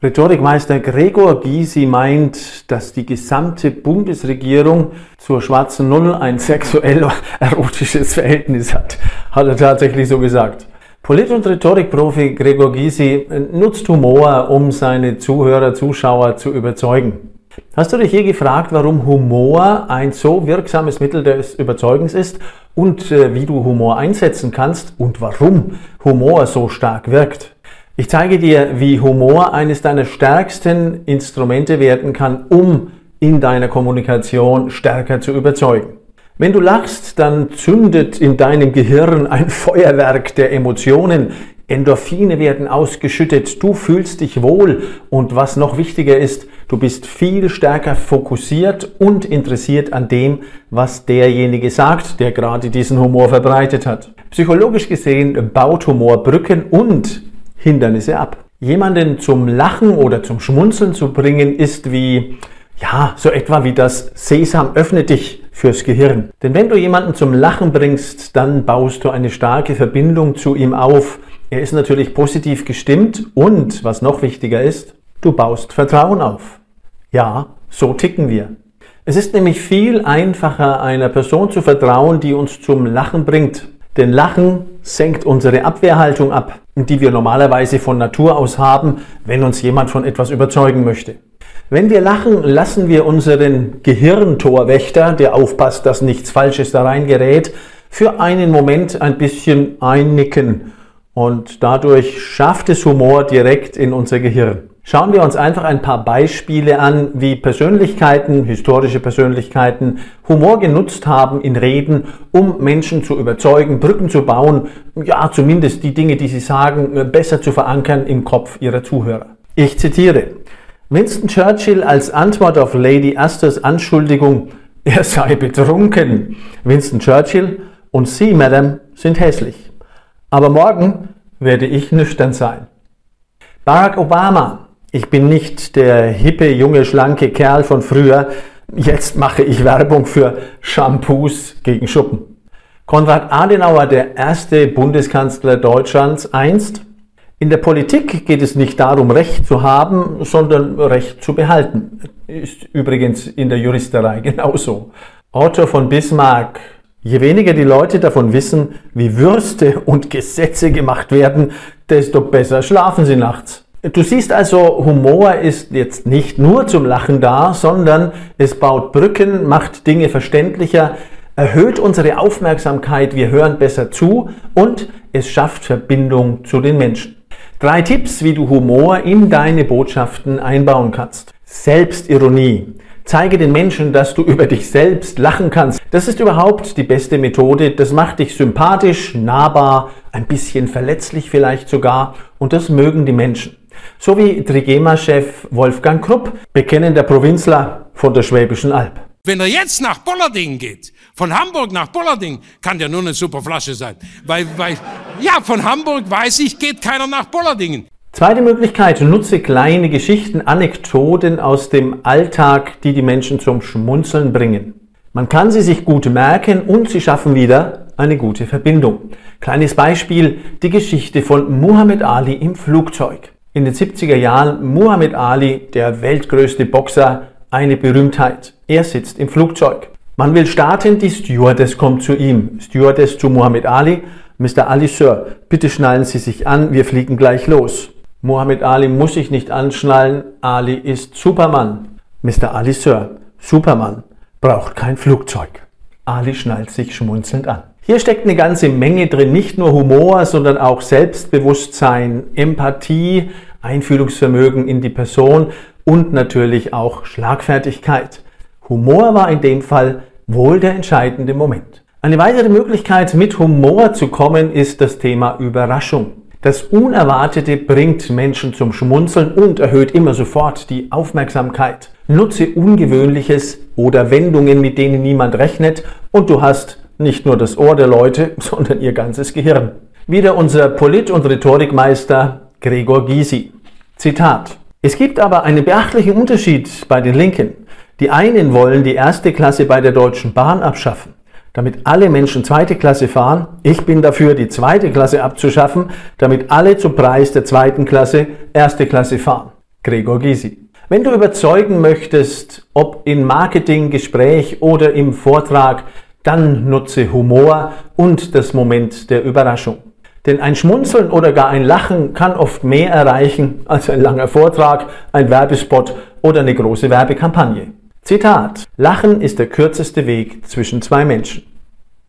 Rhetorikmeister Gregor Gysi meint, dass die gesamte Bundesregierung zur schwarzen Null ein sexuell-erotisches Verhältnis hat. Hat er tatsächlich so gesagt. Polit- und Rhetorikprofi Gregor Gysi nutzt Humor, um seine Zuhörer, Zuschauer zu überzeugen. Hast du dich je gefragt, warum Humor ein so wirksames Mittel des Überzeugens ist und äh, wie du Humor einsetzen kannst und warum Humor so stark wirkt? Ich zeige dir, wie Humor eines deiner stärksten Instrumente werden kann, um in deiner Kommunikation stärker zu überzeugen. Wenn du lachst, dann zündet in deinem Gehirn ein Feuerwerk der Emotionen. Endorphine werden ausgeschüttet, du fühlst dich wohl und was noch wichtiger ist, du bist viel stärker fokussiert und interessiert an dem, was derjenige sagt, der gerade diesen Humor verbreitet hat. Psychologisch gesehen baut Humor Brücken und Hindernisse ab. Jemanden zum Lachen oder zum Schmunzeln zu bringen, ist wie, ja, so etwa wie das Sesam öffne dich fürs Gehirn. Denn wenn du jemanden zum Lachen bringst, dann baust du eine starke Verbindung zu ihm auf. Er ist natürlich positiv gestimmt und, was noch wichtiger ist, du baust Vertrauen auf. Ja, so ticken wir. Es ist nämlich viel einfacher, einer Person zu vertrauen, die uns zum Lachen bringt. Denn Lachen senkt unsere Abwehrhaltung ab, die wir normalerweise von Natur aus haben, wenn uns jemand von etwas überzeugen möchte. Wenn wir lachen, lassen wir unseren Gehirntorwächter, der aufpasst, dass nichts Falsches da reingerät, für einen Moment ein bisschen einnicken und dadurch schafft es Humor direkt in unser Gehirn. Schauen wir uns einfach ein paar Beispiele an, wie Persönlichkeiten, historische Persönlichkeiten, Humor genutzt haben in Reden, um Menschen zu überzeugen, Brücken zu bauen, ja zumindest die Dinge, die sie sagen, besser zu verankern im Kopf ihrer Zuhörer. Ich zitiere. Winston Churchill als Antwort auf Lady Asters Anschuldigung, er sei betrunken. Winston Churchill und Sie, Madame, sind hässlich. Aber morgen werde ich nüchtern sein. Barack Obama ich bin nicht der hippe, junge, schlanke Kerl von früher. Jetzt mache ich Werbung für Shampoos gegen Schuppen. Konrad Adenauer, der erste Bundeskanzler Deutschlands, einst. In der Politik geht es nicht darum, Recht zu haben, sondern Recht zu behalten. Ist übrigens in der Juristerei genauso. Otto von Bismarck. Je weniger die Leute davon wissen, wie Würste und Gesetze gemacht werden, desto besser schlafen sie nachts. Du siehst also, Humor ist jetzt nicht nur zum Lachen da, sondern es baut Brücken, macht Dinge verständlicher, erhöht unsere Aufmerksamkeit, wir hören besser zu und es schafft Verbindung zu den Menschen. Drei Tipps, wie du Humor in deine Botschaften einbauen kannst. Selbstironie. Zeige den Menschen, dass du über dich selbst lachen kannst. Das ist überhaupt die beste Methode. Das macht dich sympathisch, nahbar, ein bisschen verletzlich vielleicht sogar und das mögen die Menschen. So wie Trigema-Chef Wolfgang Krupp, bekennender Provinzler von der Schwäbischen Alb. Wenn er jetzt nach Bollarding geht, von Hamburg nach Bollarding, kann der nur eine super Flasche sein. Weil, weil, ja, von Hamburg weiß ich, geht keiner nach Bollardingen. Zweite Möglichkeit, nutze kleine Geschichten, Anekdoten aus dem Alltag, die die Menschen zum Schmunzeln bringen. Man kann sie sich gut merken und sie schaffen wieder eine gute Verbindung. Kleines Beispiel, die Geschichte von Muhammad Ali im Flugzeug in den 70er Jahren Muhammad Ali, der weltgrößte Boxer, eine Berühmtheit. Er sitzt im Flugzeug. Man will starten, die Stewardess kommt zu ihm. Stewardess zu Muhammad Ali. Mr. Ali, Sir, bitte schnallen Sie sich an, wir fliegen gleich los. Muhammad Ali muss sich nicht anschnallen, Ali ist Superman. Mr. Ali, Sir, Superman braucht kein Flugzeug. Ali schnallt sich schmunzelnd an. Hier steckt eine ganze Menge drin, nicht nur Humor, sondern auch Selbstbewusstsein, Empathie, Einfühlungsvermögen in die Person und natürlich auch Schlagfertigkeit. Humor war in dem Fall wohl der entscheidende Moment. Eine weitere Möglichkeit, mit Humor zu kommen, ist das Thema Überraschung. Das Unerwartete bringt Menschen zum Schmunzeln und erhöht immer sofort die Aufmerksamkeit. Nutze Ungewöhnliches oder Wendungen, mit denen niemand rechnet und du hast nicht nur das Ohr der Leute, sondern ihr ganzes Gehirn. Wieder unser Polit- und Rhetorikmeister Gregor Gysi. Zitat. Es gibt aber einen beachtlichen Unterschied bei den Linken. Die einen wollen die erste Klasse bei der Deutschen Bahn abschaffen, damit alle Menschen zweite Klasse fahren. Ich bin dafür, die zweite Klasse abzuschaffen, damit alle zum Preis der zweiten Klasse erste Klasse fahren. Gregor Gysi. Wenn du überzeugen möchtest, ob in Marketing, Gespräch oder im Vortrag, dann nutze Humor und das Moment der Überraschung. Denn ein Schmunzeln oder gar ein Lachen kann oft mehr erreichen als ein langer Vortrag, ein Werbespot oder eine große Werbekampagne. Zitat. Lachen ist der kürzeste Weg zwischen zwei Menschen.